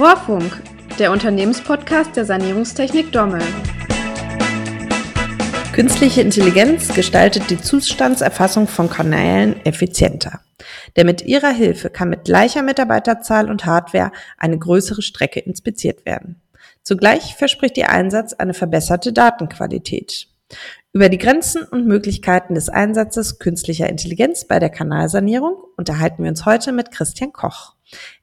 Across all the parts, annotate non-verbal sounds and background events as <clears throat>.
Rohrfunk, der Unternehmenspodcast der Sanierungstechnik Dommel. Künstliche Intelligenz gestaltet die Zustandserfassung von Kanälen effizienter. Denn mit ihrer Hilfe kann mit gleicher Mitarbeiterzahl und Hardware eine größere Strecke inspiziert werden. Zugleich verspricht ihr Einsatz eine verbesserte Datenqualität. Über die Grenzen und Möglichkeiten des Einsatzes künstlicher Intelligenz bei der Kanalsanierung unterhalten wir uns heute mit Christian Koch.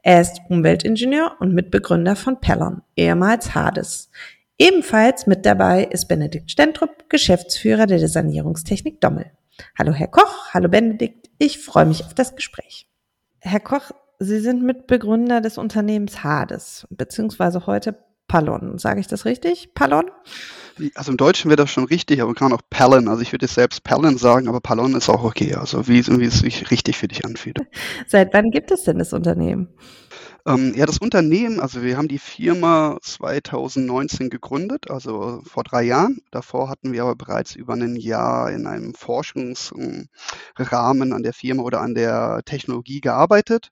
Er ist Umweltingenieur und Mitbegründer von Pellon, ehemals Hades. Ebenfalls mit dabei ist Benedikt Stentrup, Geschäftsführer der Sanierungstechnik Dommel. Hallo Herr Koch, hallo Benedikt, ich freue mich auf das Gespräch. Herr Koch, Sie sind Mitbegründer des Unternehmens Hades, beziehungsweise heute Pallon. Sage ich das richtig? Pallon? Also im Deutschen wäre das schon richtig, aber man kann auch Pallon. Also ich würde selbst Pallon sagen, aber Pallon ist auch okay. Also wie, wie es sich richtig für dich anfühlt. <laughs> Seit wann gibt es denn das Unternehmen? Ähm, ja, das Unternehmen, also wir haben die Firma 2019 gegründet, also vor drei Jahren. Davor hatten wir aber bereits über ein Jahr in einem Forschungsrahmen an der Firma oder an der Technologie gearbeitet.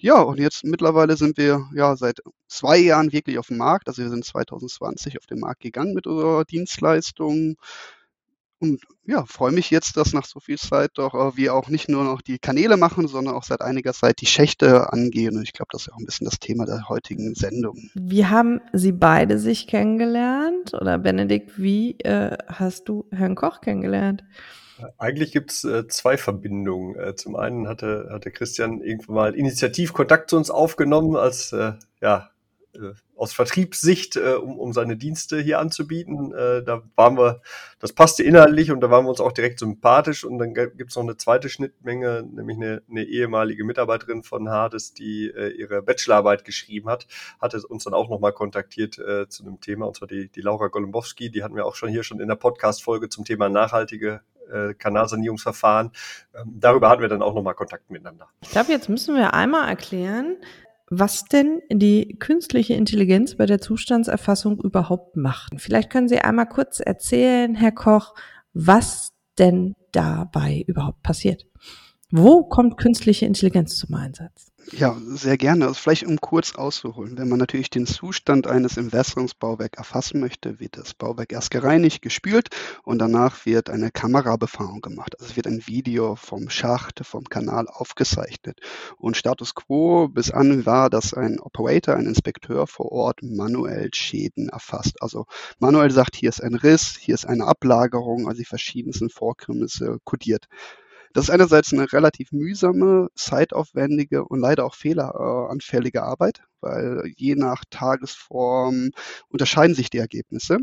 Ja, und jetzt mittlerweile sind wir ja seit zwei Jahren wirklich auf dem Markt. Also wir sind 2020 auf den Markt gegangen mit unserer Dienstleistung. Und ja, freue mich jetzt, dass nach so viel Zeit doch äh, wir auch nicht nur noch die Kanäle machen, sondern auch seit einiger Zeit die Schächte angehen. Und ich glaube, das ist ja auch ein bisschen das Thema der heutigen Sendung. Wie haben Sie beide sich kennengelernt? Oder Benedikt, wie äh, hast du Herrn Koch kennengelernt? Eigentlich gibt's äh, zwei Verbindungen. Äh, zum einen hatte, hatte Christian irgendwann mal initiativ Kontakt zu uns aufgenommen, als äh, ja, äh, aus Vertriebssicht, äh, um, um seine Dienste hier anzubieten. Äh, da waren wir, das passte inhaltlich und da waren wir uns auch direkt sympathisch. Und dann gibt's noch eine zweite Schnittmenge, nämlich eine, eine ehemalige Mitarbeiterin von Hades, die ihre Bachelorarbeit geschrieben hat, hatte uns dann auch nochmal kontaktiert äh, zu einem Thema, und zwar die, die Laura Golombowski, die hatten wir auch schon hier schon in der Podcast-Folge zum Thema nachhaltige äh, Kanalsanierungsverfahren. Ähm, darüber hatten wir dann auch nochmal Kontakt miteinander. Ich glaube, jetzt müssen wir einmal erklären, was denn die künstliche Intelligenz bei der Zustandserfassung überhaupt macht. Vielleicht können Sie einmal kurz erzählen, Herr Koch, was denn dabei überhaupt passiert. Wo kommt künstliche Intelligenz zum Einsatz? Ja, sehr gerne. Also vielleicht um kurz auszuholen. Wenn man natürlich den Zustand eines Entwässerungsbauwerks erfassen möchte, wird das Bauwerk erst gereinigt, gespült und danach wird eine Kamerabefahrung gemacht. Also es wird ein Video vom Schacht, vom Kanal aufgezeichnet. Und Status quo bis an war, dass ein Operator, ein Inspekteur vor Ort manuell Schäden erfasst. Also manuell sagt, hier ist ein Riss, hier ist eine Ablagerung, also die verschiedensten Vorkommnisse kodiert. Das ist einerseits eine relativ mühsame, zeitaufwendige und leider auch fehleranfällige Arbeit, weil je nach Tagesform unterscheiden sich die Ergebnisse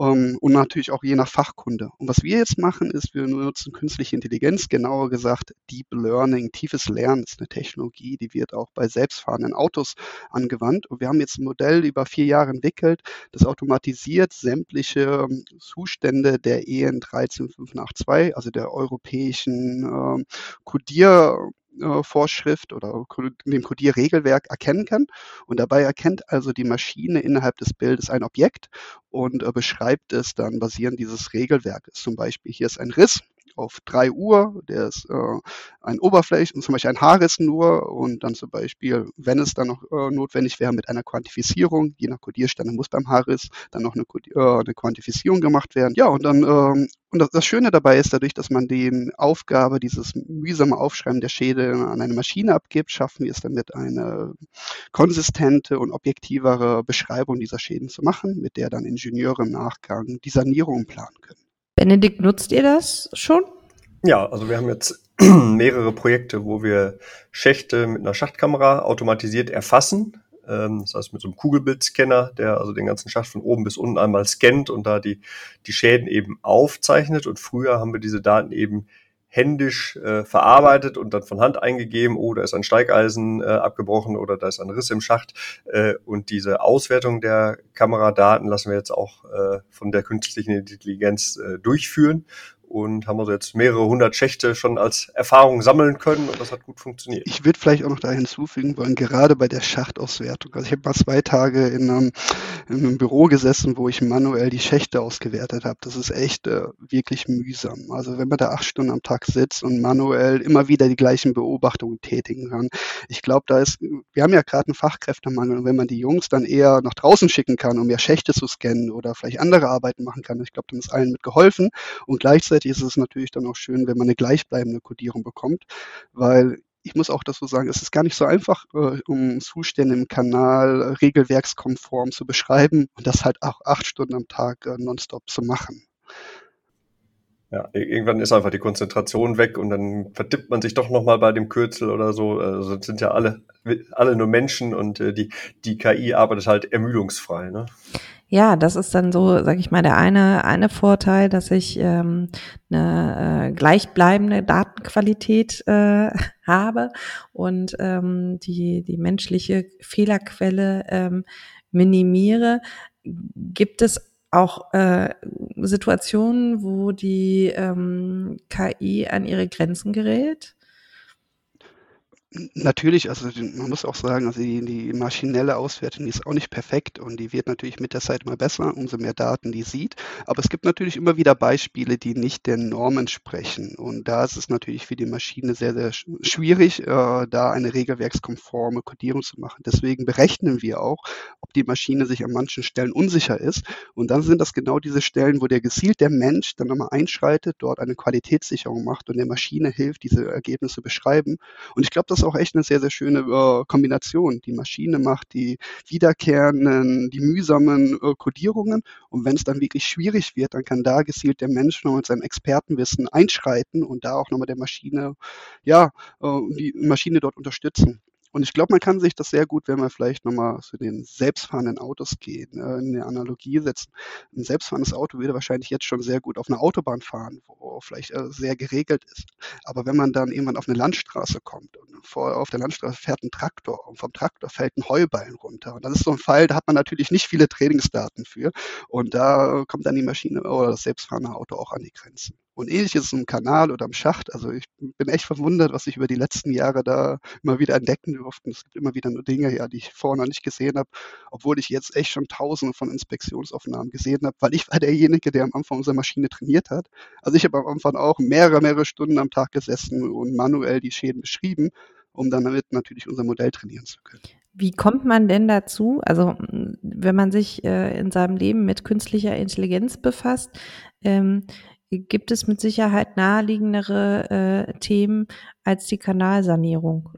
ähm, und natürlich auch je nach Fachkunde. Und was wir jetzt machen, ist, wir nutzen künstliche Intelligenz, genauer gesagt Deep Learning, tiefes Lernen ist eine Technologie, die wird auch bei selbstfahrenden Autos angewandt. Und wir haben jetzt ein Modell über vier Jahre entwickelt, das automatisiert sämtliche ähm, Zustände der EN 13582, also der europäischen äh, Codier äh, Vorschrift oder dem Codierregelwerk erkennen kann. Und dabei erkennt also die Maschine innerhalb des Bildes ein Objekt und äh, beschreibt es dann basierend dieses Regelwerkes. Zum Beispiel hier ist ein Riss auf 3 Uhr, der ist äh, ein Oberflächen, zum Beispiel ein Haarriss nur und dann zum Beispiel, wenn es dann noch äh, notwendig wäre, mit einer Quantifizierung, je nach Kodierstände muss beim Haarriss dann noch eine, äh, eine Quantifizierung gemacht werden. Ja, und dann ähm, und das, Schöne dabei ist, dadurch, dass man die Aufgabe, dieses mühsame Aufschreiben der Schäde an eine Maschine abgibt, schaffen wir es damit, eine konsistente und objektivere Beschreibung dieser Schäden zu machen, mit der dann Ingenieure im Nachgang die Sanierung planen können. Benedikt, nutzt ihr das schon? Ja, also wir haben jetzt <clears throat> mehrere Projekte, wo wir Schächte mit einer Schachtkamera automatisiert erfassen. Ähm, das heißt mit so einem Kugelbildscanner, der also den ganzen Schacht von oben bis unten einmal scannt und da die, die Schäden eben aufzeichnet. Und früher haben wir diese Daten eben händisch äh, verarbeitet und dann von Hand eingegeben, oh, da ist ein Steigeisen äh, abgebrochen oder da ist ein Riss im Schacht. Äh, und diese Auswertung der Kameradaten lassen wir jetzt auch äh, von der künstlichen Intelligenz äh, durchführen. Und haben also jetzt mehrere hundert Schächte schon als Erfahrung sammeln können und das hat gut funktioniert. Ich würde vielleicht auch noch da hinzufügen wollen, gerade bei der Schachtauswertung. Also ich habe mal zwei Tage in einem, in einem, Büro gesessen, wo ich manuell die Schächte ausgewertet habe. Das ist echt äh, wirklich mühsam. Also wenn man da acht Stunden am Tag sitzt und manuell immer wieder die gleichen Beobachtungen tätigen kann. Ich glaube, da ist, wir haben ja gerade einen Fachkräftemangel und wenn man die Jungs dann eher nach draußen schicken kann, um mehr Schächte zu scannen oder vielleicht andere Arbeiten machen kann, ich glaube, dann ist allen mit geholfen und gleichzeitig gleichzeitig ist es natürlich dann auch schön, wenn man eine gleichbleibende Codierung bekommt, weil ich muss auch dazu sagen, es ist gar nicht so einfach, äh, um Zustände im Kanal regelwerkskonform zu beschreiben und das halt auch acht Stunden am Tag äh, nonstop zu machen. Ja, irgendwann ist einfach die Konzentration weg und dann vertippt man sich doch nochmal bei dem Kürzel oder so. Also das sind ja alle, alle nur Menschen und äh, die, die KI arbeitet halt ermüdungsfrei. Ne? Ja, das ist dann so, sag ich mal, der eine, eine Vorteil, dass ich ähm, eine äh, gleichbleibende Datenqualität äh, <laughs> habe und ähm, die, die menschliche Fehlerquelle ähm, minimiere. Gibt es auch äh, Situationen, wo die ähm, KI an ihre Grenzen gerät? Natürlich, also man muss auch sagen, also die, die maschinelle Auswertung, die ist auch nicht perfekt und die wird natürlich mit der Zeit immer besser, umso mehr Daten die sieht. Aber es gibt natürlich immer wieder Beispiele, die nicht der Norm entsprechen. Und da ist es natürlich für die Maschine sehr, sehr schwierig, äh, da eine regelwerkskonforme Codierung zu machen. Deswegen berechnen wir auch, ob die Maschine sich an manchen Stellen unsicher ist. Und dann sind das genau diese Stellen, wo der gezielt der Mensch dann nochmal einschreitet, dort eine Qualitätssicherung macht und der Maschine hilft, diese Ergebnisse zu beschreiben. Und ich glaube, das ist auch echt eine sehr, sehr schöne äh, Kombination. Die Maschine macht die wiederkehrenden, die mühsamen äh, Codierungen und wenn es dann wirklich schwierig wird, dann kann da gezielt der Mensch noch mit seinem Expertenwissen einschreiten und da auch nochmal der Maschine, ja, äh, die Maschine dort unterstützen. Und ich glaube, man kann sich das sehr gut, wenn wir vielleicht nochmal zu den selbstfahrenden Autos gehen, äh, in eine Analogie setzen. Ein selbstfahrendes Auto würde wahrscheinlich jetzt schon sehr gut auf einer Autobahn fahren, wo vielleicht äh, sehr geregelt ist. Aber wenn man dann irgendwann auf eine Landstraße kommt und vor, auf der Landstraße fährt ein Traktor und vom Traktor fällt ein Heuballen runter. Und das ist so ein Fall, da hat man natürlich nicht viele Trainingsdaten für. Und da kommt dann die Maschine oder das selbstfahrende Auto auch an die Grenzen. Und ähnlich ist es im Kanal oder im Schacht. Also ich bin echt verwundert, was ich über die letzten Jahre da immer wieder entdecken durfte. Es gibt immer wieder nur Dinge, ja, die ich vorher noch nicht gesehen habe, obwohl ich jetzt echt schon tausende von Inspektionsaufnahmen gesehen habe, weil ich war derjenige, der am Anfang unsere Maschine trainiert hat. Also ich habe am Anfang auch mehrere, mehrere Stunden am Tag gesessen und manuell die Schäden beschrieben, um dann damit natürlich unser Modell trainieren zu können. Wie kommt man denn dazu? Also wenn man sich äh, in seinem Leben mit künstlicher Intelligenz befasst, ähm, gibt es mit Sicherheit naheliegendere äh, Themen als die Kanalsanierung.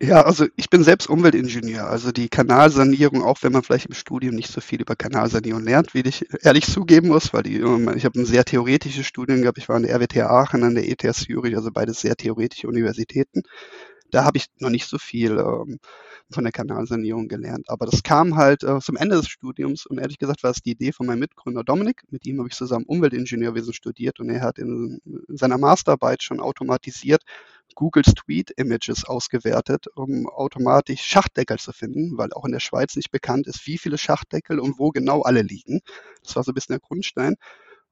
Ja, also ich bin selbst Umweltingenieur. Also die Kanalsanierung, auch wenn man vielleicht im Studium nicht so viel über Kanalsanierung lernt, wie ich ehrlich zugeben muss, weil die, ähm, ich habe ein sehr theoretisches Studium gehabt. Ich war an der RWTH Aachen, an der ETH Zürich, also beides sehr theoretische Universitäten. Da habe ich noch nicht so viel ähm, von der Kanalsanierung gelernt. Aber das kam halt äh, zum Ende des Studiums und ehrlich gesagt war es die Idee von meinem Mitgründer Dominik. Mit ihm habe ich zusammen Umweltingenieurwesen studiert und er hat in, in seiner Masterarbeit schon automatisiert Google Street Images ausgewertet, um automatisch Schachtdeckel zu finden, weil auch in der Schweiz nicht bekannt ist, wie viele Schachtdeckel und wo genau alle liegen. Das war so ein bisschen der Grundstein.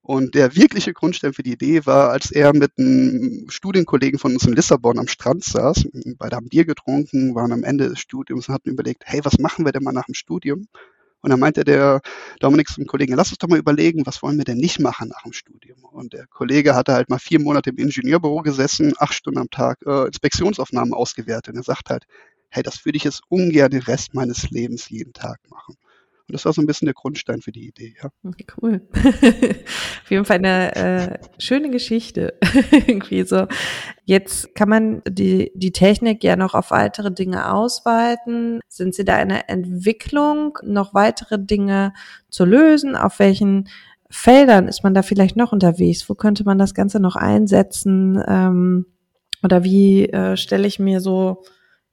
Und der wirkliche Grundstein für die Idee war, als er mit einem Studienkollegen von uns in Lissabon am Strand saß, beide haben Bier getrunken, waren am Ende des Studiums und hatten überlegt, hey, was machen wir denn mal nach dem Studium? Und dann meinte der Dominik zum Kollegen, lass uns doch mal überlegen, was wollen wir denn nicht machen nach dem Studium? Und der Kollege hatte halt mal vier Monate im Ingenieurbüro gesessen, acht Stunden am Tag äh, Inspektionsaufnahmen ausgewertet. Und er sagt halt, hey, das würde ich jetzt ungern den Rest meines Lebens jeden Tag machen. Und das war so ein bisschen der Grundstein für die Idee. Ja. Cool. <laughs> Auf jeden Fall eine äh, schöne Geschichte. <laughs> Irgendwie so. Jetzt kann man die, die Technik ja noch auf weitere Dinge ausweiten. Sind Sie da in der Entwicklung, noch weitere Dinge zu lösen? Auf welchen Feldern ist man da vielleicht noch unterwegs? Wo könnte man das Ganze noch einsetzen? Ähm, oder wie äh, stelle ich mir so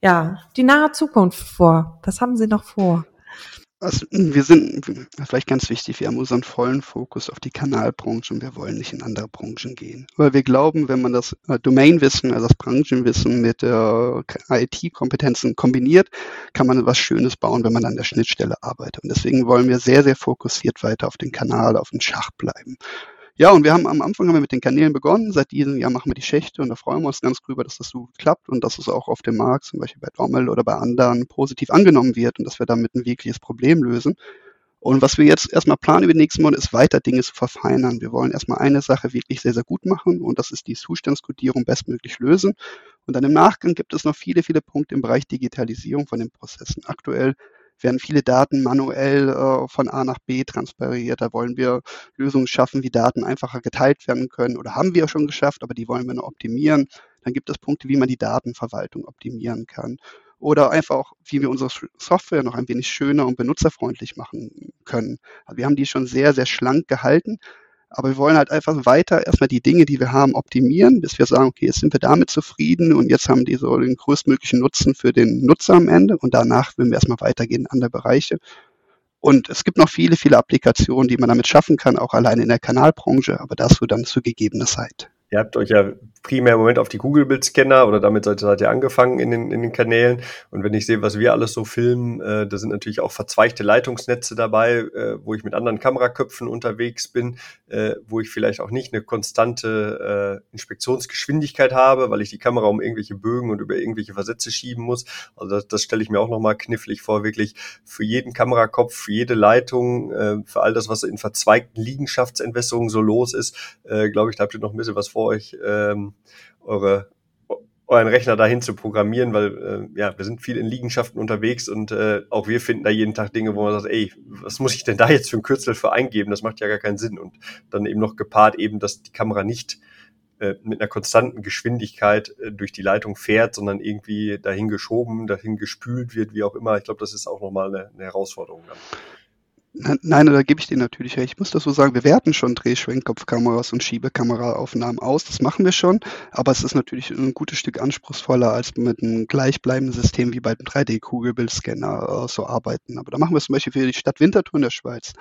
ja die nahe Zukunft vor? Was haben Sie noch vor? Also, wir sind vielleicht ganz wichtig, wir haben unseren vollen Fokus auf die Kanalbranche und wir wollen nicht in andere Branchen gehen. Weil wir glauben, wenn man das äh, Domainwissen, also das Branchenwissen mit äh, IT-Kompetenzen kombiniert, kann man was Schönes bauen, wenn man an der Schnittstelle arbeitet. Und deswegen wollen wir sehr, sehr fokussiert weiter auf den Kanal, auf den Schach bleiben. Ja, und wir haben am Anfang haben wir mit den Kanälen begonnen. Seit diesem Jahr machen wir die Schächte und da freuen wir uns ganz drüber, dass das so klappt und dass es auch auf dem Markt, zum Beispiel bei Dommel oder bei anderen, positiv angenommen wird und dass wir damit ein wirkliches Problem lösen. Und was wir jetzt erstmal planen über die nächsten Monate, ist weiter Dinge zu verfeinern. Wir wollen erstmal eine Sache wirklich sehr, sehr gut machen und das ist die Zustandskodierung bestmöglich lösen. Und dann im Nachgang gibt es noch viele, viele Punkte im Bereich Digitalisierung von den Prozessen. Aktuell werden viele Daten manuell äh, von A nach B transferiert. Da wollen wir Lösungen schaffen, wie Daten einfacher geteilt werden können oder haben wir schon geschafft, aber die wollen wir noch optimieren. Dann gibt es Punkte, wie man die Datenverwaltung optimieren kann oder einfach auch, wie wir unsere Software noch ein wenig schöner und benutzerfreundlich machen können. Also wir haben die schon sehr, sehr schlank gehalten, aber wir wollen halt einfach weiter erstmal die Dinge, die wir haben, optimieren, bis wir sagen, okay, jetzt sind wir damit zufrieden und jetzt haben die so den größtmöglichen Nutzen für den Nutzer am Ende und danach werden wir erstmal weitergehen in andere Bereiche. Und es gibt noch viele, viele Applikationen, die man damit schaffen kann, auch allein in der Kanalbranche, aber dazu dann zu gegebener Zeit. Ihr habt euch ja primär im Moment auf die Google-Bildscanner oder damit seid, seid ihr angefangen in den, in den Kanälen. Und wenn ich sehe, was wir alles so filmen, äh, da sind natürlich auch verzweigte Leitungsnetze dabei, äh, wo ich mit anderen Kameraköpfen unterwegs bin, äh, wo ich vielleicht auch nicht eine konstante äh, Inspektionsgeschwindigkeit habe, weil ich die Kamera um irgendwelche Bögen und über irgendwelche Versätze schieben muss. Also das, das stelle ich mir auch nochmal knifflig vor, wirklich für jeden Kamerakopf, für jede Leitung, äh, für all das, was in verzweigten Liegenschaftsentwässerungen so los ist, äh, glaube ich, da habt ihr noch ein bisschen was vor euch, ähm, eure euren Rechner dahin zu programmieren, weil äh, ja, wir sind viel in Liegenschaften unterwegs und äh, auch wir finden da jeden Tag Dinge, wo man sagt, ey, was muss ich denn da jetzt für ein Kürzel für eingeben? Das macht ja gar keinen Sinn. Und dann eben noch gepaart eben, dass die Kamera nicht äh, mit einer konstanten Geschwindigkeit äh, durch die Leitung fährt, sondern irgendwie dahin geschoben, dahin gespült wird, wie auch immer. Ich glaube, das ist auch nochmal eine, eine Herausforderung. Dann. Nein, da gebe ich dir natürlich recht. Ich muss das so sagen, wir werten schon Drehschwenkkopfkameras und Schiebekameraaufnahmen aus. Das machen wir schon. Aber es ist natürlich ein gutes Stück anspruchsvoller, als mit einem gleichbleibenden System wie beim 3D-Kugelbildscanner äh, so arbeiten. Aber da machen wir es zum Beispiel für die Stadt Winterthur in der Schweiz.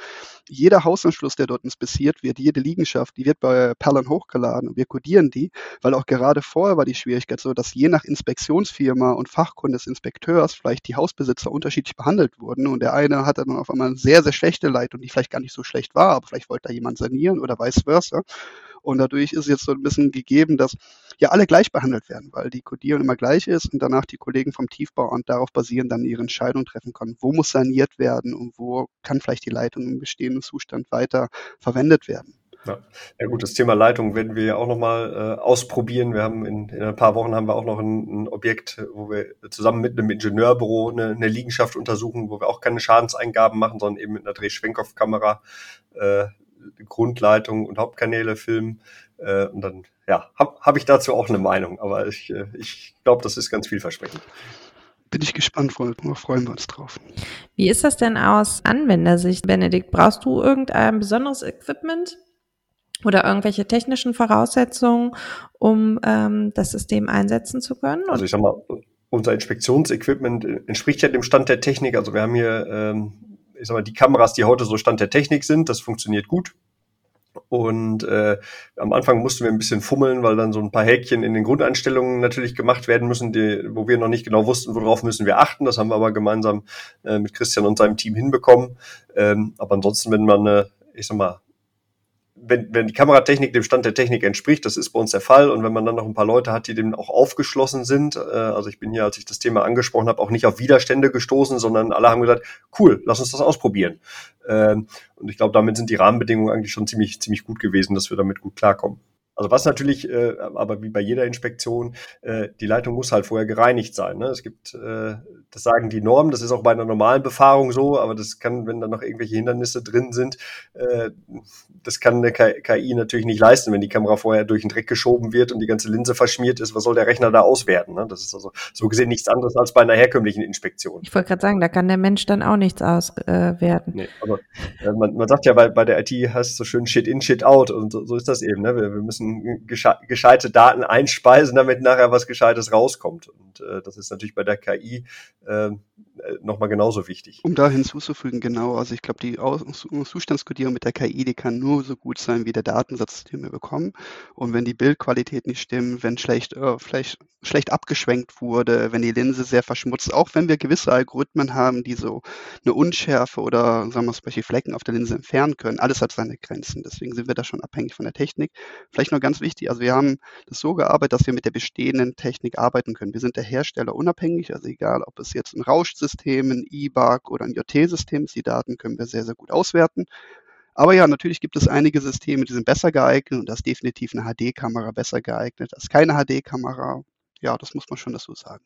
Jeder Hausanschluss, der dort inspiziert wird, jede Liegenschaft, die wird bei Perlern hochgeladen und wir codieren die, weil auch gerade vorher war die Schwierigkeit so, dass je nach Inspektionsfirma und Fachkunde des Inspekteurs vielleicht die Hausbesitzer unterschiedlich behandelt wurden. Und der eine hatte dann auf einmal sehr, sehr schlechte Leitung, die vielleicht gar nicht so schlecht war, aber vielleicht wollte da jemand sanieren oder vice versa. Und dadurch ist jetzt so ein bisschen gegeben, dass ja alle gleich behandelt werden, weil die Kodierung immer gleich ist und danach die Kollegen vom Tiefbau und darauf basieren dann ihre Entscheidung treffen können, wo muss saniert werden und wo kann vielleicht die Leitung im bestehenden Zustand weiter verwendet werden. Ja. ja gut, das Thema Leitung werden wir ja auch nochmal äh, ausprobieren. Wir haben in, in ein paar Wochen haben wir auch noch ein, ein Objekt, wo wir zusammen mit einem Ingenieurbüro eine, eine Liegenschaft untersuchen, wo wir auch keine Schadenseingaben machen, sondern eben mit einer Drehschwenkkopfkamera äh, Grundleitung und Hauptkanäle filmen. Äh, und dann ja, habe hab ich dazu auch eine Meinung, aber ich, äh, ich glaube, das ist ganz vielversprechend bin ich gespannt, freuen wir uns drauf. Wie ist das denn aus Anwendersicht, Benedikt? Brauchst du irgendein besonderes Equipment? Oder irgendwelche technischen Voraussetzungen, um ähm, das System einsetzen zu können? Also ich sag mal, unser Inspektionsequipment entspricht ja dem Stand der Technik. Also wir haben hier, ähm, ich sag mal, die Kameras, die heute so Stand der Technik sind, das funktioniert gut. Und äh, am Anfang mussten wir ein bisschen fummeln, weil dann so ein paar Häkchen in den Grundeinstellungen natürlich gemacht werden müssen, die, wo wir noch nicht genau wussten, worauf müssen wir achten. Das haben wir aber gemeinsam äh, mit Christian und seinem Team hinbekommen. Ähm, aber ansonsten, wenn man, äh, ich sag mal, wenn, wenn die Kameratechnik dem Stand der Technik entspricht, das ist bei uns der Fall. Und wenn man dann noch ein paar Leute hat, die dem auch aufgeschlossen sind, äh, also ich bin hier, als ich das Thema angesprochen habe, auch nicht auf Widerstände gestoßen, sondern alle haben gesagt, cool, lass uns das ausprobieren. Ähm, und ich glaube, damit sind die Rahmenbedingungen eigentlich schon ziemlich, ziemlich gut gewesen, dass wir damit gut klarkommen. Also was natürlich, äh, aber wie bei jeder Inspektion, äh, die Leitung muss halt vorher gereinigt sein. Ne? Es gibt, äh, das sagen die Normen, das ist auch bei einer normalen Befahrung so, aber das kann, wenn da noch irgendwelche Hindernisse drin sind, äh, das kann eine KI natürlich nicht leisten, wenn die Kamera vorher durch den Dreck geschoben wird und die ganze Linse verschmiert ist. Was soll der Rechner da auswerten? Ne? Das ist also so gesehen nichts anderes als bei einer herkömmlichen Inspektion. Ich wollte gerade sagen, da kann der Mensch dann auch nichts auswerten. nee, aber äh, man, man sagt ja, bei, bei der IT heißt es so schön Shit in, Shit out und so, so ist das eben. Ne? Wir, wir müssen müssen gesche gescheite Daten einspeisen, damit nachher was Gescheites rauskommt. Und äh, das ist natürlich bei der KI äh, nochmal genauso wichtig. Um da hinzuzufügen, genau, also ich glaube, die Zustandskodierung mit der KI, die kann nur so gut sein, wie der Datensatz, den wir bekommen. Und wenn die Bildqualität nicht stimmt, wenn schlecht, äh, vielleicht schlecht abgeschwenkt wurde, wenn die Linse sehr verschmutzt, auch wenn wir gewisse Algorithmen haben, die so eine Unschärfe oder sagen wir zum Beispiel Flecken auf der Linse entfernen können, alles hat seine Grenzen. Deswegen sind wir da schon abhängig von der Technik. Vielleicht noch ganz wichtig, also wir haben das so gearbeitet, dass wir mit der bestehenden Technik arbeiten können. Wir sind der Hersteller unabhängig, also egal, ob es jetzt ein Rauschsystem, ein E-Bug oder ein JT-System ist, die Daten können wir sehr, sehr gut auswerten. Aber ja, natürlich gibt es einige Systeme, die sind besser geeignet und das ist definitiv eine HD-Kamera besser geeignet als keine HD-Kamera. Ja, das muss man schon dazu sagen.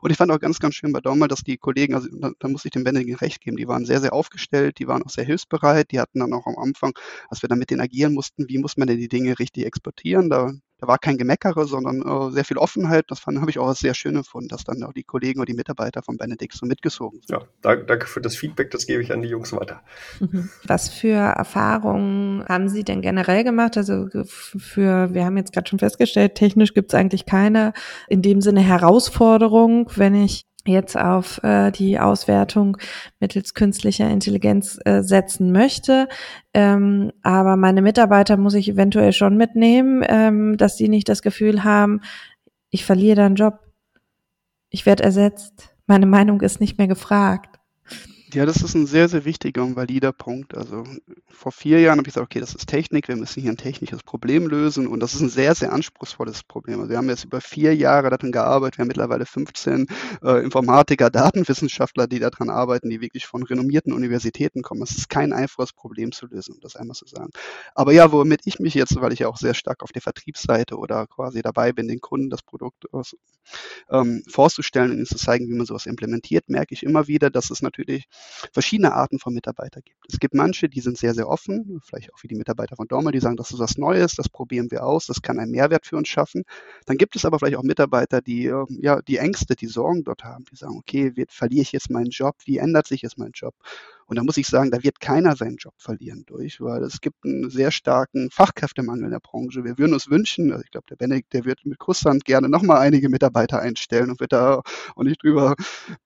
Und ich fand auch ganz, ganz schön bei Daumer, dass die Kollegen, also da, da muss ich dem Benedikt recht geben, die waren sehr, sehr aufgestellt, die waren auch sehr hilfsbereit, die hatten dann auch am Anfang, als wir dann mit denen agieren mussten, wie muss man denn die Dinge richtig exportieren, da da war kein Gemeckere, sondern äh, sehr viel Offenheit. Das habe ich auch sehr schön empfunden, dass dann auch die Kollegen oder die Mitarbeiter von Benedikt so mitgesogen sind. Ja, danke für das Feedback, das gebe ich an die Jungs weiter. Mhm. Was für Erfahrungen haben Sie denn generell gemacht? Also für, wir haben jetzt gerade schon festgestellt, technisch gibt es eigentlich keine in dem Sinne Herausforderung, wenn ich jetzt auf äh, die Auswertung mittels künstlicher Intelligenz äh, setzen möchte. Ähm, aber meine Mitarbeiter muss ich eventuell schon mitnehmen, ähm, dass sie nicht das Gefühl haben, ich verliere dann Job. Ich werde ersetzt. Meine Meinung ist nicht mehr gefragt. Ja, das ist ein sehr, sehr wichtiger und valider Punkt. Also vor vier Jahren habe ich gesagt, okay, das ist Technik, wir müssen hier ein technisches Problem lösen und das ist ein sehr, sehr anspruchsvolles Problem. Also wir haben jetzt über vier Jahre daran gearbeitet, wir haben mittlerweile 15 äh, Informatiker, Datenwissenschaftler, die daran arbeiten, die wirklich von renommierten Universitäten kommen. Es ist kein einfaches Problem zu lösen, um das einmal zu sagen. Aber ja, womit ich mich jetzt, weil ich ja auch sehr stark auf der Vertriebsseite oder quasi dabei bin, den Kunden das Produkt aus, ähm, vorzustellen und ihnen zu zeigen, wie man sowas implementiert, merke ich immer wieder, dass es natürlich verschiedene Arten von Mitarbeiter gibt. Es gibt manche, die sind sehr, sehr offen, vielleicht auch wie die Mitarbeiter von Dormer, die sagen, das ist was Neues, das probieren wir aus, das kann einen Mehrwert für uns schaffen. Dann gibt es aber vielleicht auch Mitarbeiter, die ähm, ja die Ängste, die Sorgen dort haben, die sagen, okay, verliere ich jetzt meinen Job? Wie ändert sich jetzt mein Job? Und da muss ich sagen, da wird keiner seinen Job verlieren durch, weil es gibt einen sehr starken Fachkräftemangel in der Branche. Wir würden uns wünschen, also ich glaube, der Benedikt, der wird mit Kusshand gerne nochmal einige Mitarbeiter einstellen und wird da auch nicht drüber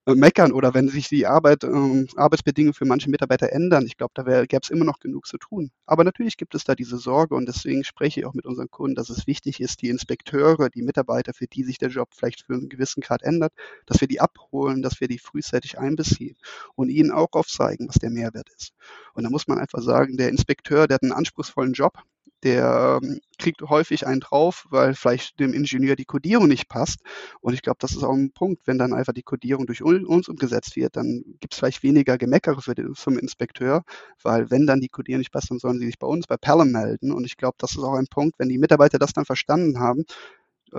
äh, meckern oder wenn sich die Arbeit, äh, Arbeitsbedingungen für manche Mitarbeiter ändern. Ich glaube, da gäbe es immer noch genug zu tun. Aber natürlich gibt es da diese Sorge und deswegen spreche ich auch mit unseren Kunden, dass es wichtig ist, die Inspekteure, die Mitarbeiter, für die sich der Job vielleicht für einen gewissen Grad ändert, dass wir die abholen, dass wir die frühzeitig einbeziehen und ihnen auch aufzeigen, was der Mehrwert ist. Und da muss man einfach sagen, der Inspekteur, der hat einen anspruchsvollen Job, der ähm, kriegt häufig einen drauf, weil vielleicht dem Ingenieur die Kodierung nicht passt. Und ich glaube, das ist auch ein Punkt, wenn dann einfach die Kodierung durch uns umgesetzt wird, dann gibt es vielleicht weniger Gemeckere für den, zum Inspekteur, weil wenn dann die Kodierung nicht passt, dann sollen sie sich bei uns, bei Pelham melden. Und ich glaube, das ist auch ein Punkt, wenn die Mitarbeiter das dann verstanden haben,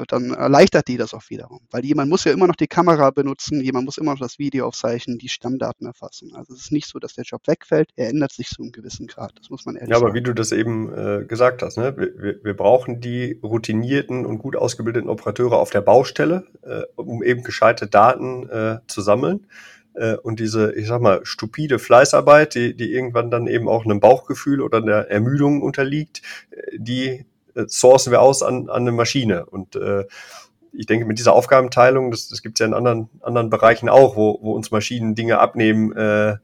dann erleichtert die das auch wiederum. Weil jemand muss ja immer noch die Kamera benutzen, jemand muss immer noch das Video aufzeichnen, die Stammdaten erfassen. Also es ist nicht so, dass der Job wegfällt, er ändert sich zu einem gewissen Grad. Das muss man ehrlich sagen. Ja, aber wie du das eben äh, gesagt hast, ne? wir, wir, wir brauchen die routinierten und gut ausgebildeten Operateure auf der Baustelle, äh, um eben gescheite Daten äh, zu sammeln. Äh, und diese, ich sag mal, stupide Fleißarbeit, die, die irgendwann dann eben auch einem Bauchgefühl oder einer Ermüdung unterliegt, äh, die äh, sourcen wir aus an, an eine Maschine. Und äh, ich denke, mit dieser Aufgabenteilung, das, das gibt es ja in anderen, anderen Bereichen auch, wo, wo uns Maschinen Dinge abnehmen, äh,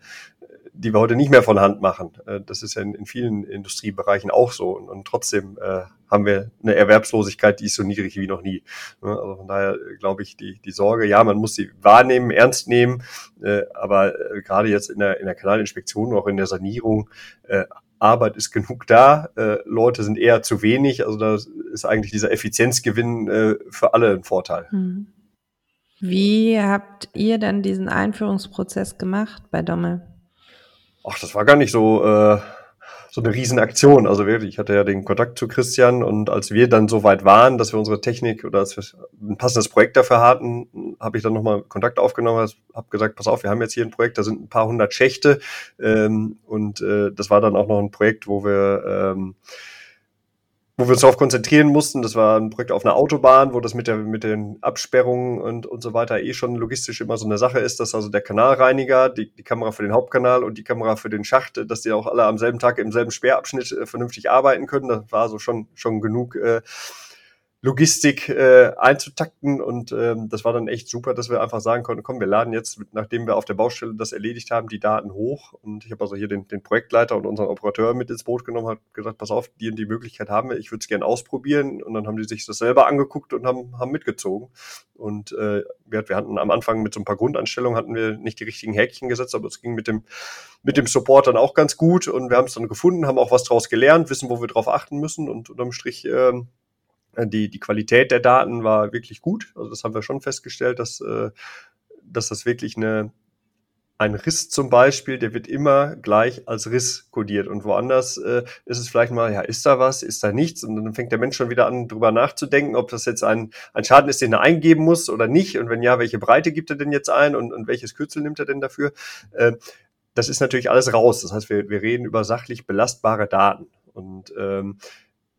die wir heute nicht mehr von Hand machen. Äh, das ist ja in, in vielen Industriebereichen auch so. Und, und trotzdem äh, haben wir eine Erwerbslosigkeit, die ist so niedrig wie noch nie. Also von daher äh, glaube ich, die, die Sorge, ja, man muss sie wahrnehmen, ernst nehmen, äh, aber äh, gerade jetzt in der, in der Kanalinspektion, auch in der Sanierung, äh, Arbeit ist genug da, äh, Leute sind eher zu wenig. Also da ist eigentlich dieser Effizienzgewinn äh, für alle ein Vorteil. Hm. Wie habt ihr dann diesen Einführungsprozess gemacht bei Dommel? Ach, das war gar nicht so äh, so eine Riesenaktion. Also wirklich, ich hatte ja den Kontakt zu Christian und als wir dann so weit waren, dass wir unsere Technik oder als wir ein passendes Projekt dafür hatten, habe ich dann nochmal Kontakt aufgenommen, habe gesagt, pass auf, wir haben jetzt hier ein Projekt, da sind ein paar hundert Schächte. Ähm, und äh, das war dann auch noch ein Projekt, wo wir ähm, wo wir uns darauf konzentrieren mussten. Das war ein Projekt auf einer Autobahn, wo das mit, der, mit den Absperrungen und, und so weiter eh schon logistisch immer so eine Sache ist, dass also der Kanalreiniger, die, die Kamera für den Hauptkanal und die Kamera für den Schacht, dass die auch alle am selben Tag im selben Sperrabschnitt äh, vernünftig arbeiten können. Das war so schon, schon genug äh, Logistik äh, einzutakten und ähm, das war dann echt super, dass wir einfach sagen konnten, komm, wir laden jetzt, nachdem wir auf der Baustelle das erledigt haben, die Daten hoch. Und ich habe also hier den, den Projektleiter und unseren Operateur mit ins Boot genommen, hat gesagt, pass auf, die und die Möglichkeit haben wir, ich würde es gerne ausprobieren. Und dann haben die sich das selber angeguckt und haben, haben mitgezogen. Und äh, wir, wir hatten am Anfang mit so ein paar Grundanstellungen hatten wir nicht die richtigen Häkchen gesetzt, aber es ging mit dem mit dem Support dann auch ganz gut. Und wir haben es dann gefunden, haben auch was draus gelernt, wissen, wo wir drauf achten müssen und unterm Strich äh, die, die Qualität der Daten war wirklich gut. Also das haben wir schon festgestellt, dass, äh, dass das wirklich eine, ein Riss zum Beispiel, der wird immer gleich als Riss kodiert und woanders äh, ist es vielleicht mal, ja, ist da was, ist da nichts und dann fängt der Mensch schon wieder an, drüber nachzudenken, ob das jetzt ein, ein Schaden ist, den er eingeben muss oder nicht und wenn ja, welche Breite gibt er denn jetzt ein und, und welches Kürzel nimmt er denn dafür? Äh, das ist natürlich alles raus. Das heißt, wir, wir reden über sachlich belastbare Daten und ähm,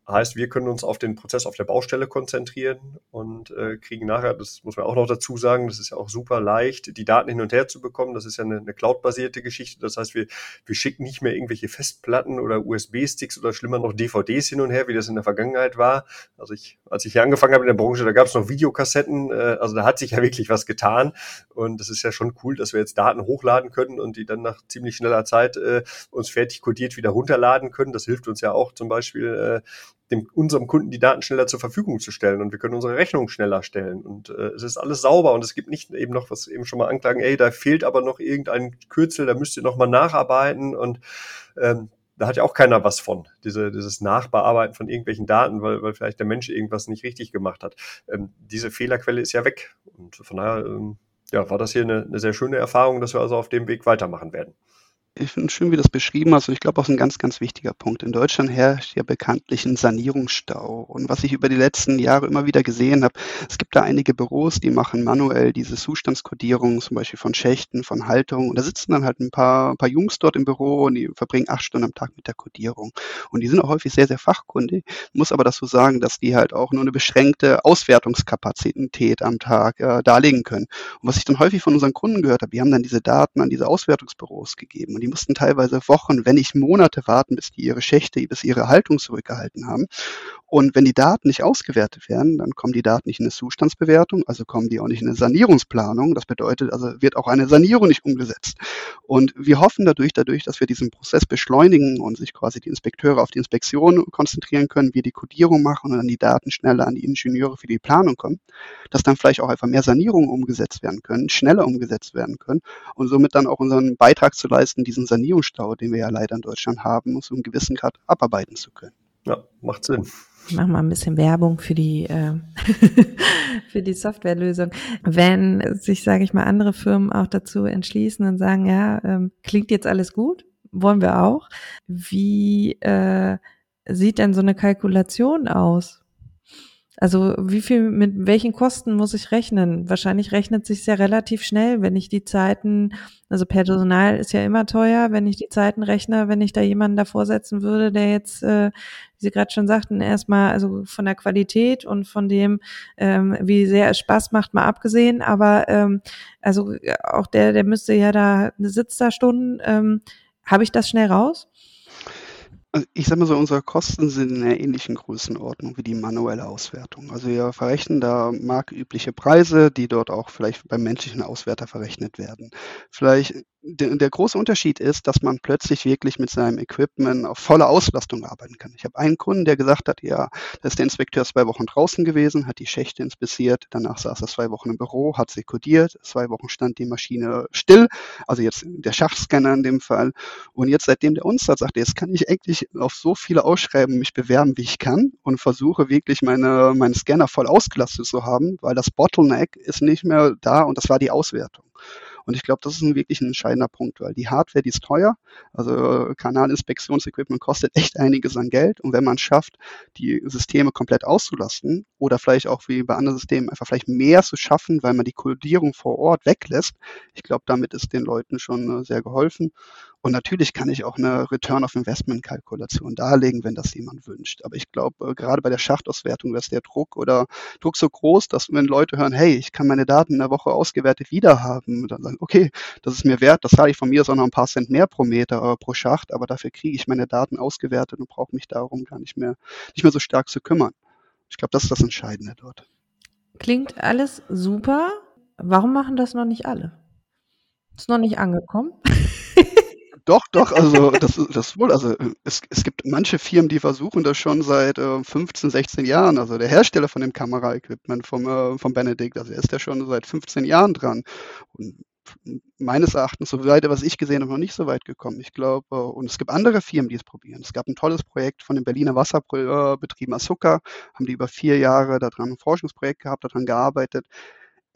Heißt, wir können uns auf den Prozess auf der Baustelle konzentrieren und äh, kriegen nachher, das muss man auch noch dazu sagen, das ist ja auch super leicht, die Daten hin und her zu bekommen. Das ist ja eine, eine Cloud-basierte Geschichte. Das heißt, wir, wir schicken nicht mehr irgendwelche Festplatten oder USB-Sticks oder schlimmer noch DVDs hin und her, wie das in der Vergangenheit war. Also ich, als ich hier angefangen habe in der Branche, da gab es noch Videokassetten. Äh, also da hat sich ja wirklich was getan. Und das ist ja schon cool, dass wir jetzt Daten hochladen können und die dann nach ziemlich schneller Zeit äh, uns fertig kodiert wieder runterladen können. Das hilft uns ja auch zum Beispiel äh, dem, unserem Kunden die Daten schneller zur Verfügung zu stellen und wir können unsere Rechnungen schneller stellen. Und äh, es ist alles sauber und es gibt nicht eben noch, was eben schon mal anklagen, ey, da fehlt aber noch irgendein Kürzel, da müsst ihr noch mal nacharbeiten. Und ähm, da hat ja auch keiner was von, diese, dieses Nachbearbeiten von irgendwelchen Daten, weil, weil vielleicht der Mensch irgendwas nicht richtig gemacht hat. Ähm, diese Fehlerquelle ist ja weg. Und von daher ähm, ja, war das hier eine, eine sehr schöne Erfahrung, dass wir also auf dem Weg weitermachen werden ich finde schön, wie du das beschrieben hast. Und ich glaube, auch ein ganz, ganz wichtiger Punkt. In Deutschland herrscht ja bekanntlich ein Sanierungsstau. Und was ich über die letzten Jahre immer wieder gesehen habe, es gibt da einige Büros, die machen manuell diese Zustandskodierung, zum Beispiel von Schächten, von Haltungen. Und da sitzen dann halt ein paar, ein paar Jungs dort im Büro und die verbringen acht Stunden am Tag mit der Kodierung. Und die sind auch häufig sehr, sehr fachkundig. Muss aber dazu sagen, dass die halt auch nur eine beschränkte Auswertungskapazität am Tag äh, darlegen können. Und was ich dann häufig von unseren Kunden gehört habe, die haben dann diese Daten an diese Auswertungsbüros gegeben. Und die mussten teilweise Wochen, wenn nicht Monate warten, bis die ihre Schächte, bis ihre Haltung zurückgehalten haben. Und wenn die Daten nicht ausgewertet werden, dann kommen die Daten nicht in eine Zustandsbewertung, also kommen die auch nicht in eine Sanierungsplanung. Das bedeutet, also wird auch eine Sanierung nicht umgesetzt. Und wir hoffen dadurch, dadurch, dass wir diesen Prozess beschleunigen und sich quasi die Inspekteure auf die Inspektion konzentrieren können, wir die Kodierung machen und dann die Daten schneller an die Ingenieure für die Planung kommen, dass dann vielleicht auch einfach mehr Sanierungen umgesetzt werden können, schneller umgesetzt werden können und somit dann auch unseren Beitrag zu leisten, diesen Sanierungsstau, den wir ja leider in Deutschland haben, so einen gewissen Grad abarbeiten zu können. Ja, macht Sinn. Ich mache mal ein bisschen Werbung für die äh, <laughs> für die Softwarelösung. Wenn sich, sage ich mal, andere Firmen auch dazu entschließen und sagen, ja, ähm, klingt jetzt alles gut, wollen wir auch. Wie äh, sieht denn so eine Kalkulation aus? Also wie viel, mit welchen Kosten muss ich rechnen? Wahrscheinlich rechnet sich ja relativ schnell, wenn ich die Zeiten, also Personal ist ja immer teuer, wenn ich die Zeiten rechne, wenn ich da jemanden davor setzen würde, der jetzt, äh, wie Sie gerade schon sagten, erstmal also von der Qualität und von dem, ähm, wie sehr es Spaß macht, mal abgesehen, aber ähm, also auch der, der müsste ja da, sitzt da Stunden, ähm, habe ich das schnell raus? Also ich sage mal so, unsere Kosten sind in einer ähnlichen Größenordnung wie die manuelle Auswertung. Also wir verrechnen da marktübliche Preise, die dort auch vielleicht beim menschlichen Auswerter verrechnet werden. Vielleicht der, der große Unterschied ist, dass man plötzlich wirklich mit seinem Equipment auf volle Auslastung arbeiten kann. Ich habe einen Kunden, der gesagt hat, ja, da ist der Inspekteur zwei Wochen draußen gewesen, hat die Schächte inspiziert, danach saß er zwei Wochen im Büro, hat sie kodiert, zwei Wochen stand die Maschine still, also jetzt der Schachtscanner in dem Fall. Und jetzt, seitdem der uns sagt jetzt kann ich eigentlich auf so viele Ausschreiben mich bewerben, wie ich kann und versuche wirklich meine, meinen Scanner voll ausgelastet zu haben, weil das Bottleneck ist nicht mehr da und das war die Auswertung. Und ich glaube, das ist ein wirklich ein entscheidender Punkt, weil die Hardware, die ist teuer. Also Kanalinspektionsequipment kostet echt einiges an Geld. Und wenn man schafft, die Systeme komplett auszulasten oder vielleicht auch wie bei anderen Systemen einfach vielleicht mehr zu schaffen, weil man die Kodierung vor Ort weglässt, ich glaube, damit ist den Leuten schon äh, sehr geholfen. Und natürlich kann ich auch eine Return of Investment Kalkulation darlegen, wenn das jemand wünscht. Aber ich glaube, äh, gerade bei der Schachtauswertung ist der Druck oder Druck so groß, dass wenn Leute hören, hey, ich kann meine Daten in der Woche ausgewertet wiederhaben, dann sagen, okay, das ist mir wert, das zahle ich von mir noch ein paar Cent mehr pro Meter oder pro Schacht, aber dafür kriege ich meine Daten ausgewertet und brauche mich darum gar nicht mehr, nicht mehr so stark zu kümmern. Ich glaube, das ist das Entscheidende dort. Klingt alles super. Warum machen das noch nicht alle? Ist noch nicht angekommen. <laughs> Doch, doch, also das, das wohl. Also es, es gibt manche Firmen, die versuchen das schon seit äh, 15, 16 Jahren. Also der Hersteller von dem Kameraequipment vom, äh, vom Benedikt, also er ist ja schon seit 15 Jahren dran. Und meines Erachtens, soweit was ich gesehen habe, noch nicht so weit gekommen. Ich glaube, äh, und es gibt andere Firmen, die es probieren. Es gab ein tolles Projekt von den Berliner Wasserbetrieben Asuka, haben die über vier Jahre daran ein Forschungsprojekt gehabt, daran gearbeitet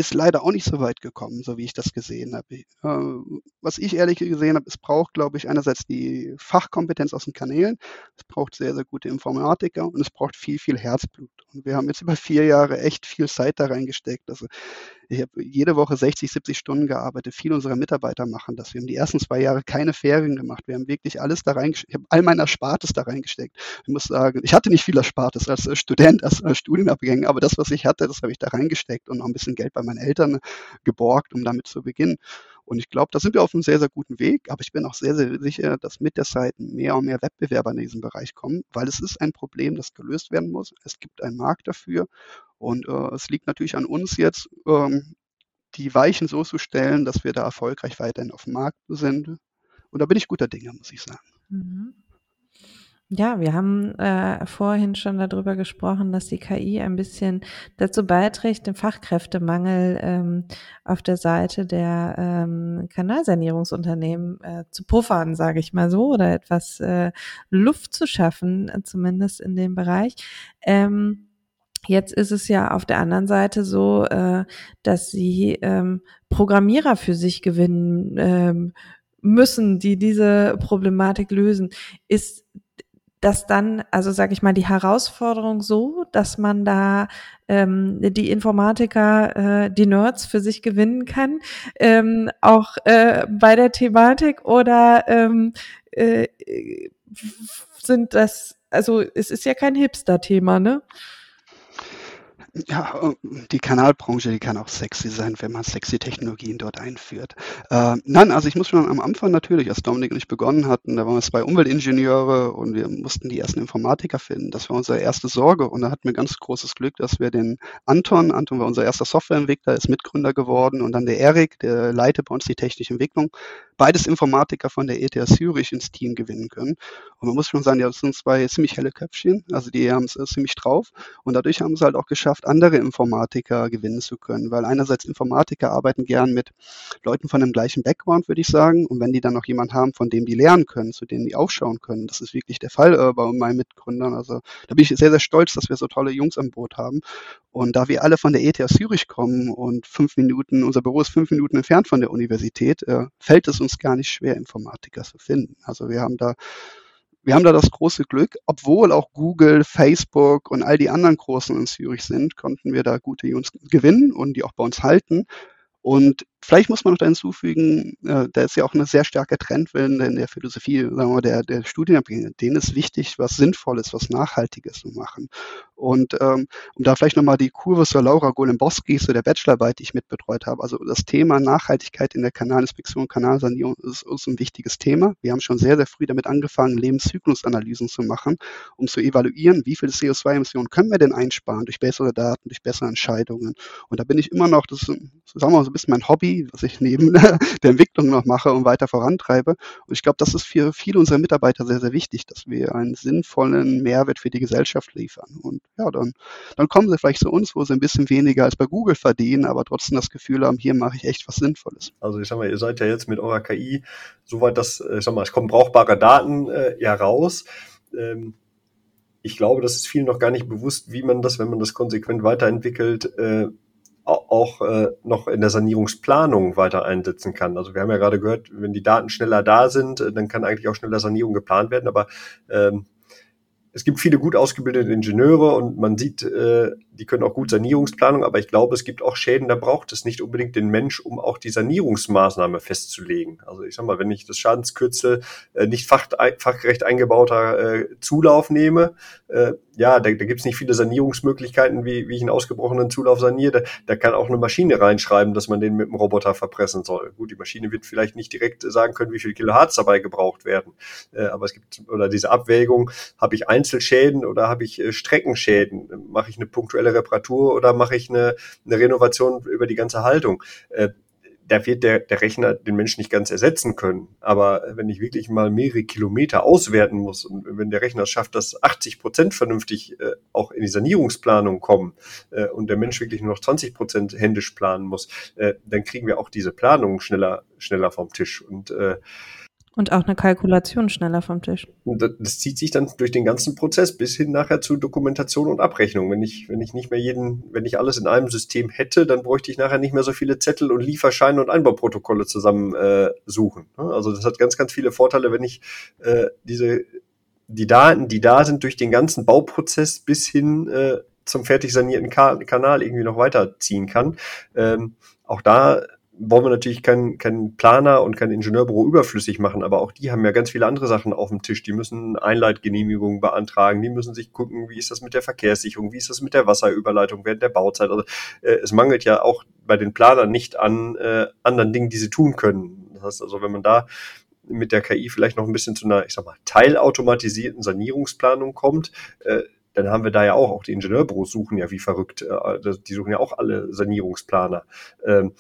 ist leider auch nicht so weit gekommen, so wie ich das gesehen habe. Äh, was ich ehrlich gesehen habe, es braucht, glaube ich, einerseits die Fachkompetenz aus den Kanälen, es braucht sehr, sehr gute Informatiker und es braucht viel, viel Herzblut. Und wir haben jetzt über vier Jahre echt viel Zeit da reingesteckt. Also ich habe jede Woche 60, 70 Stunden gearbeitet. Viele unserer Mitarbeiter machen das. Wir haben die ersten zwei Jahre keine Ferien gemacht. Wir haben wirklich alles da reingesteckt. Ich habe all mein Erspartes da reingesteckt. Ich muss sagen, ich hatte nicht viel Erspartes als Student, als Studienabgänger, aber das, was ich hatte, das habe ich da reingesteckt und noch ein bisschen Geld bei meinen Eltern geborgt, um damit zu beginnen. Und ich glaube, da sind wir auf einem sehr, sehr guten Weg. Aber ich bin auch sehr, sehr sicher, dass mit der Zeit mehr und mehr Wettbewerber in diesem Bereich kommen, weil es ist ein Problem, das gelöst werden muss. Es gibt einen Markt dafür. Und äh, es liegt natürlich an uns jetzt, ähm, die Weichen so zu stellen, dass wir da erfolgreich weiterhin auf dem Markt sind. Und da bin ich guter Dinge, muss ich sagen. Mhm. Ja, wir haben äh, vorhin schon darüber gesprochen, dass die KI ein bisschen dazu beiträgt, den Fachkräftemangel ähm, auf der Seite der ähm, Kanalsanierungsunternehmen äh, zu puffern, sage ich mal so, oder etwas äh, Luft zu schaffen, zumindest in dem Bereich. Ähm, Jetzt ist es ja auf der anderen Seite so, äh, dass sie ähm, Programmierer für sich gewinnen ähm, müssen, die diese Problematik lösen. Ist das dann, also sage ich mal, die Herausforderung so, dass man da ähm, die Informatiker, äh, die Nerds für sich gewinnen kann, ähm, auch äh, bei der Thematik oder ähm, äh, sind das, also es ist ja kein Hipster-Thema, ne? Ja, die Kanalbranche, die kann auch sexy sein, wenn man sexy Technologien dort einführt. Äh, nein, also ich muss schon am Anfang natürlich, als Dominik und ich begonnen hatten, da waren wir zwei Umweltingenieure und wir mussten die ersten Informatiker finden. Das war unsere erste Sorge und da hatten wir ganz großes Glück, dass wir den Anton, Anton war unser erster Softwareentwickler, ist Mitgründer geworden und dann der Erik, der leitet bei uns die technische Entwicklung beides Informatiker von der ETH Zürich ins Team gewinnen können. Und man muss schon sagen, ja, das sind zwei ziemlich helle Köpfchen, also die haben es ziemlich drauf. Und dadurch haben sie halt auch geschafft, andere Informatiker gewinnen zu können, weil einerseits Informatiker arbeiten gern mit Leuten von dem gleichen Background, würde ich sagen. Und wenn die dann noch jemanden haben, von dem die lernen können, zu denen die aufschauen können, das ist wirklich der Fall äh, bei meinen Mitgründern. Also da bin ich sehr, sehr stolz, dass wir so tolle Jungs an Boot haben. Und da wir alle von der ETH Zürich kommen und fünf Minuten, unser Büro ist fünf Minuten entfernt von der Universität, äh, fällt es uns gar nicht schwer, Informatiker zu finden. Also wir haben da wir haben da das große Glück, obwohl auch Google, Facebook und all die anderen Großen in Zürich sind, konnten wir da gute Jungs gewinnen und die auch bei uns halten. Und Vielleicht muss man noch da hinzufügen, äh, da ist ja auch eine sehr starke Trendwelle in der Philosophie, sagen wir der, der Studienabgänger. Denen ist wichtig, was Sinnvolles, was Nachhaltiges zu machen. Und ähm, um da vielleicht nochmal die Kurve zur Laura Golem-Boski, zu der Bachelorarbeit, die ich mitbetreut habe. Also das Thema Nachhaltigkeit in der Kanalinspektion, Kanalsanierung ist uns ein wichtiges Thema. Wir haben schon sehr, sehr früh damit angefangen, Lebenszyklusanalysen zu machen, um zu evaluieren, wie viel CO2-Emissionen können wir denn einsparen durch bessere Daten, durch bessere Entscheidungen. Und da bin ich immer noch, das ist, sagen wir mal, so ein bisschen mein Hobby, was ich neben <laughs> der Entwicklung noch mache und weiter vorantreibe. Und ich glaube, das ist für viele unserer Mitarbeiter sehr, sehr wichtig, dass wir einen sinnvollen Mehrwert für die Gesellschaft liefern. Und ja, dann, dann kommen sie vielleicht zu uns, wo sie ein bisschen weniger als bei Google verdienen, aber trotzdem das Gefühl haben, hier mache ich echt was Sinnvolles. Also ich sag mal, ihr seid ja jetzt mit eurer KI soweit, dass, äh, ich sag mal, es kommen brauchbare Daten äh, ja raus. Ähm, ich glaube, das ist vielen noch gar nicht bewusst, wie man das, wenn man das konsequent weiterentwickelt, äh, auch äh, noch in der Sanierungsplanung weiter einsetzen kann. Also wir haben ja gerade gehört, wenn die Daten schneller da sind, äh, dann kann eigentlich auch schneller Sanierung geplant werden. Aber ähm, es gibt viele gut ausgebildete Ingenieure und man sieht, äh, die können auch gut Sanierungsplanung, aber ich glaube, es gibt auch Schäden, da braucht es nicht unbedingt den Mensch, um auch die Sanierungsmaßnahme festzulegen. Also ich sag mal, wenn ich das Schadenskürzel äh, nicht fach, fachgerecht eingebauter äh, Zulauf nehme, äh, ja, da, da gibt es nicht viele Sanierungsmöglichkeiten, wie, wie ich einen ausgebrochenen Zulauf saniere. Da, da kann auch eine Maschine reinschreiben, dass man den mit dem Roboter verpressen soll. Gut, die Maschine wird vielleicht nicht direkt sagen können, wie viel Kilohertz dabei gebraucht werden. Äh, aber es gibt, oder diese Abwägung, habe ich Einzelschäden oder habe ich äh, Streckenschäden? Mache ich eine punktuelle Reparatur oder mache ich eine, eine Renovation über die ganze Haltung? Äh, da wird der, der Rechner den Menschen nicht ganz ersetzen können. Aber wenn ich wirklich mal mehrere Kilometer auswerten muss und wenn der Rechner schafft, dass 80 Prozent vernünftig äh, auch in die Sanierungsplanung kommen äh, und der Mensch wirklich nur noch 20 Prozent händisch planen muss, äh, dann kriegen wir auch diese Planung schneller, schneller vom Tisch. Und äh, und auch eine Kalkulation schneller vom Tisch. Das zieht sich dann durch den ganzen Prozess bis hin nachher zu Dokumentation und Abrechnung. Wenn ich, wenn ich nicht mehr jeden, wenn ich alles in einem System hätte, dann bräuchte ich nachher nicht mehr so viele Zettel und Lieferscheine und Einbauprotokolle zusammen äh, suchen. Also das hat ganz, ganz viele Vorteile, wenn ich äh, diese die Daten, die da sind, durch den ganzen Bauprozess bis hin äh, zum fertig sanierten Kanal irgendwie noch weiterziehen kann. Ähm, auch da wollen wir natürlich keinen kein Planer und kein Ingenieurbüro überflüssig machen, aber auch die haben ja ganz viele andere Sachen auf dem Tisch. Die müssen Einleitgenehmigungen beantragen, die müssen sich gucken, wie ist das mit der Verkehrssicherung, wie ist das mit der Wasserüberleitung während der Bauzeit. Also äh, es mangelt ja auch bei den Planern nicht an äh, anderen Dingen, die sie tun können. Das heißt also, wenn man da mit der KI vielleicht noch ein bisschen zu einer, ich sag mal, teilautomatisierten Sanierungsplanung kommt, äh, dann haben wir da ja auch, auch die Ingenieurbüros suchen ja wie verrückt, äh, die suchen ja auch alle Sanierungsplaner. Ähm,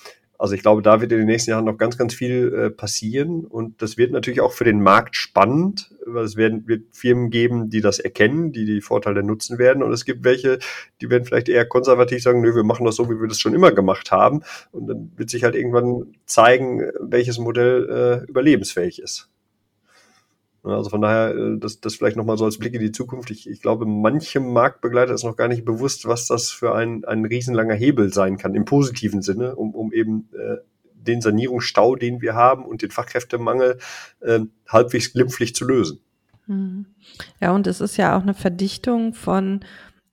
also ich glaube, da wird in den nächsten Jahren noch ganz, ganz viel äh, passieren. Und das wird natürlich auch für den Markt spannend, weil es werden, wird Firmen geben, die das erkennen, die die Vorteile nutzen werden. Und es gibt welche, die werden vielleicht eher konservativ sagen, nö, wir machen das so, wie wir das schon immer gemacht haben. Und dann wird sich halt irgendwann zeigen, welches Modell äh, überlebensfähig ist. Also von daher, äh, das, das vielleicht nochmal so als Blick in die Zukunft. Ich, ich glaube, manchem Marktbegleiter ist noch gar nicht bewusst, was das für ein, ein riesenlanger Hebel sein kann, im positiven Sinne, um, um eben äh, den Sanierungsstau, den wir haben und den Fachkräftemangel äh, halbwegs glimpflich zu lösen. Mhm. Ja, und es ist ja auch eine Verdichtung von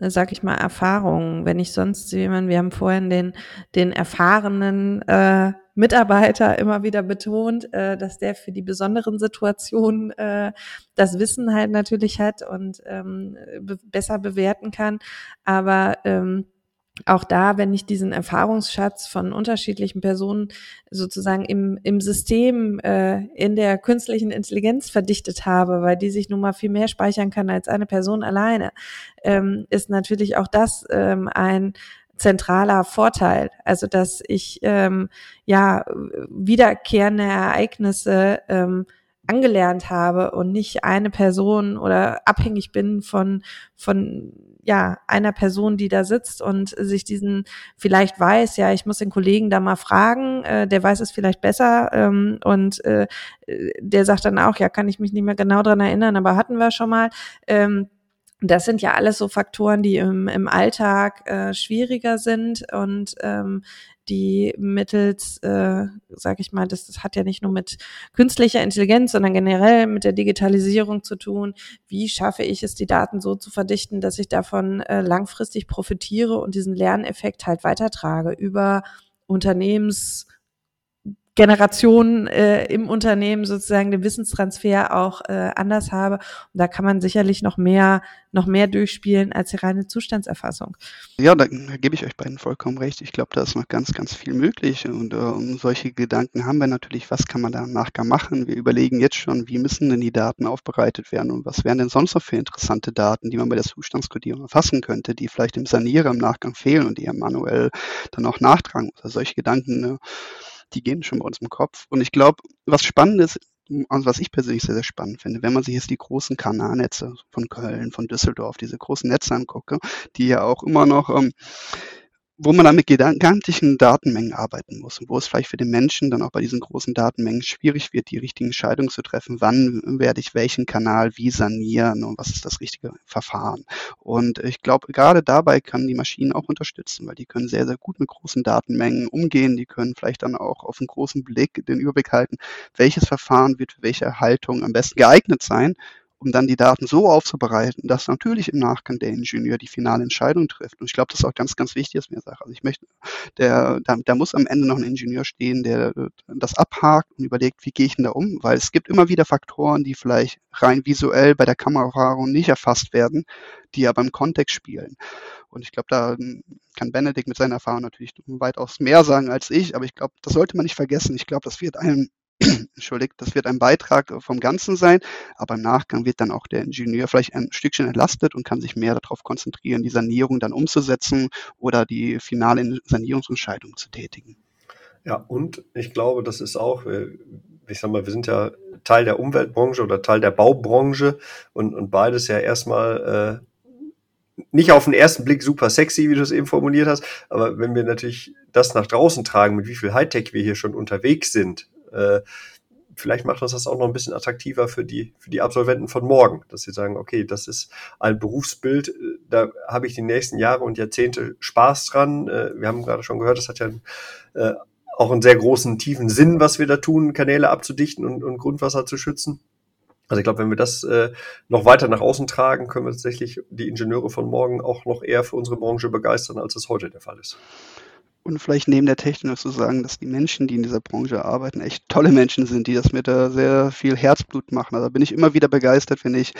sag ich mal, Erfahrungen. Wenn ich sonst jemand, wir haben vorhin den, den erfahrenen äh, Mitarbeiter immer wieder betont, äh, dass der für die besonderen Situationen äh, das Wissen halt natürlich hat und ähm, be besser bewerten kann. Aber ähm, auch da, wenn ich diesen Erfahrungsschatz von unterschiedlichen Personen sozusagen im, im System äh, in der künstlichen Intelligenz verdichtet habe, weil die sich nun mal viel mehr speichern kann als eine Person alleine, ähm, ist natürlich auch das ähm, ein zentraler Vorteil. Also dass ich ähm, ja wiederkehrende Ereignisse ähm, angelernt habe und nicht eine Person oder abhängig bin von von ja einer Person, die da sitzt und sich diesen vielleicht weiß, ja, ich muss den Kollegen da mal fragen, äh, der weiß es vielleicht besser ähm, und äh, der sagt dann auch, ja, kann ich mich nicht mehr genau dran erinnern, aber hatten wir schon mal. Ähm, das sind ja alles so Faktoren, die im, im Alltag äh, schwieriger sind und ähm, die mittels, äh, sag ich mal, das, das hat ja nicht nur mit künstlicher Intelligenz, sondern generell mit der Digitalisierung zu tun. Wie schaffe ich es, die Daten so zu verdichten, dass ich davon äh, langfristig profitiere und diesen Lerneffekt halt weitertrage über Unternehmens Generationen äh, im Unternehmen sozusagen den Wissenstransfer auch äh, anders habe. Und da kann man sicherlich noch mehr, noch mehr durchspielen als die reine Zustandserfassung. Ja, da, da gebe ich euch beiden vollkommen recht. Ich glaube, da ist noch ganz, ganz viel möglich. Und äh, solche Gedanken haben wir natürlich, was kann man da nachher machen? Wir überlegen jetzt schon, wie müssen denn die Daten aufbereitet werden und was wären denn sonst noch für interessante Daten, die man bei der Zustandskodierung erfassen könnte, die vielleicht im Sanierer im Nachgang fehlen und die ja manuell dann auch nachtragen. Also solche Gedanken ne, die gehen schon bei uns im Kopf. Und ich glaube, was spannend ist, also was ich persönlich sehr, sehr spannend finde, wenn man sich jetzt die großen Kanalnetze von Köln, von Düsseldorf, diese großen Netze angucke, die ja auch immer noch ähm, wo man dann mit gigantischen Datenmengen arbeiten muss und wo es vielleicht für den Menschen dann auch bei diesen großen Datenmengen schwierig wird, die richtigen Entscheidungen zu treffen, wann werde ich welchen Kanal wie sanieren und was ist das richtige Verfahren. Und ich glaube, gerade dabei können die Maschinen auch unterstützen, weil die können sehr, sehr gut mit großen Datenmengen umgehen, die können vielleicht dann auch auf einen großen Blick den Überblick halten, welches Verfahren wird für welche Haltung am besten geeignet sein um dann die Daten so aufzubereiten, dass natürlich im Nachgang der Ingenieur die finale Entscheidung trifft. Und ich glaube, das ist auch ganz, ganz wichtig, dass mir sagt. Also ich möchte, der, da, da muss am Ende noch ein Ingenieur stehen, der das abhakt und überlegt, wie gehe ich denn da um? Weil es gibt immer wieder Faktoren, die vielleicht rein visuell bei der Kamerafahrung nicht erfasst werden, die aber im Kontext spielen. Und ich glaube, da kann Benedikt mit seiner Erfahrung natürlich weitaus mehr sagen als ich, aber ich glaube, das sollte man nicht vergessen. Ich glaube, das wird ein <clears throat> Entschuldigt, das wird ein Beitrag vom Ganzen sein, aber im Nachgang wird dann auch der Ingenieur vielleicht ein Stückchen entlastet und kann sich mehr darauf konzentrieren, die Sanierung dann umzusetzen oder die finale Sanierungsentscheidung zu tätigen. Ja, und ich glaube, das ist auch, äh, ich sag mal, wir sind ja Teil der Umweltbranche oder Teil der Baubranche und, und beides ja erstmal äh, nicht auf den ersten Blick super sexy, wie du es eben formuliert hast, aber wenn wir natürlich das nach draußen tragen, mit wie viel Hightech wir hier schon unterwegs sind, äh, vielleicht macht uns das auch noch ein bisschen attraktiver für die, für die Absolventen von morgen, dass sie sagen, okay, das ist ein Berufsbild, da habe ich die nächsten Jahre und Jahrzehnte Spaß dran. Äh, wir haben gerade schon gehört, das hat ja äh, auch einen sehr großen, tiefen Sinn, was wir da tun, Kanäle abzudichten und, und Grundwasser zu schützen. Also ich glaube, wenn wir das äh, noch weiter nach außen tragen, können wir tatsächlich die Ingenieure von morgen auch noch eher für unsere Branche begeistern, als es heute der Fall ist und vielleicht neben der Technik zu sagen, dass die Menschen, die in dieser Branche arbeiten, echt tolle Menschen sind, die das mit äh, sehr viel Herzblut machen. Also bin ich immer wieder begeistert, wenn ich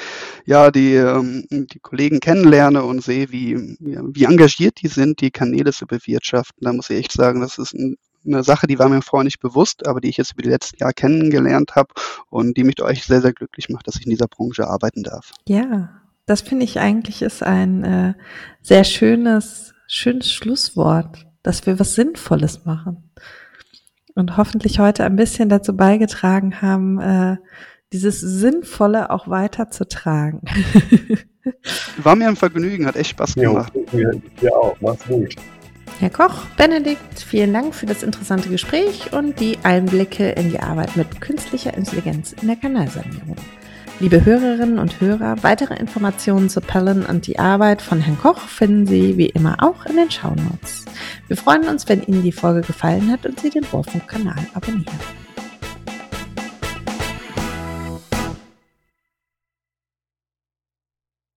ja die, ähm, die Kollegen kennenlerne und sehe, wie, wie engagiert die sind, die Kanäle zu bewirtschaften. Da muss ich echt sagen, das ist ein, eine Sache, die war mir vorher nicht bewusst, aber die ich jetzt über die letzten Jahre kennengelernt habe und die mich euch sehr, sehr glücklich macht, dass ich in dieser Branche arbeiten darf. Ja, das finde ich eigentlich ist ein äh, sehr schönes, schönes Schlusswort dass wir was Sinnvolles machen. Und hoffentlich heute ein bisschen dazu beigetragen haben, äh, dieses Sinnvolle auch weiterzutragen. <laughs> War mir ein Vergnügen, hat echt Spaß gemacht. Ja, ja auch, mach's gut. Herr Koch, Benedikt, vielen Dank für das interessante Gespräch und die Einblicke in die Arbeit mit künstlicher Intelligenz in der Kanalsanierung. Liebe Hörerinnen und Hörer, weitere Informationen zu Pellen und die Arbeit von Herrn Koch finden Sie wie immer auch in den Shownotes. Wir freuen uns, wenn Ihnen die Folge gefallen hat und Sie den Rohrfunk-Kanal abonnieren.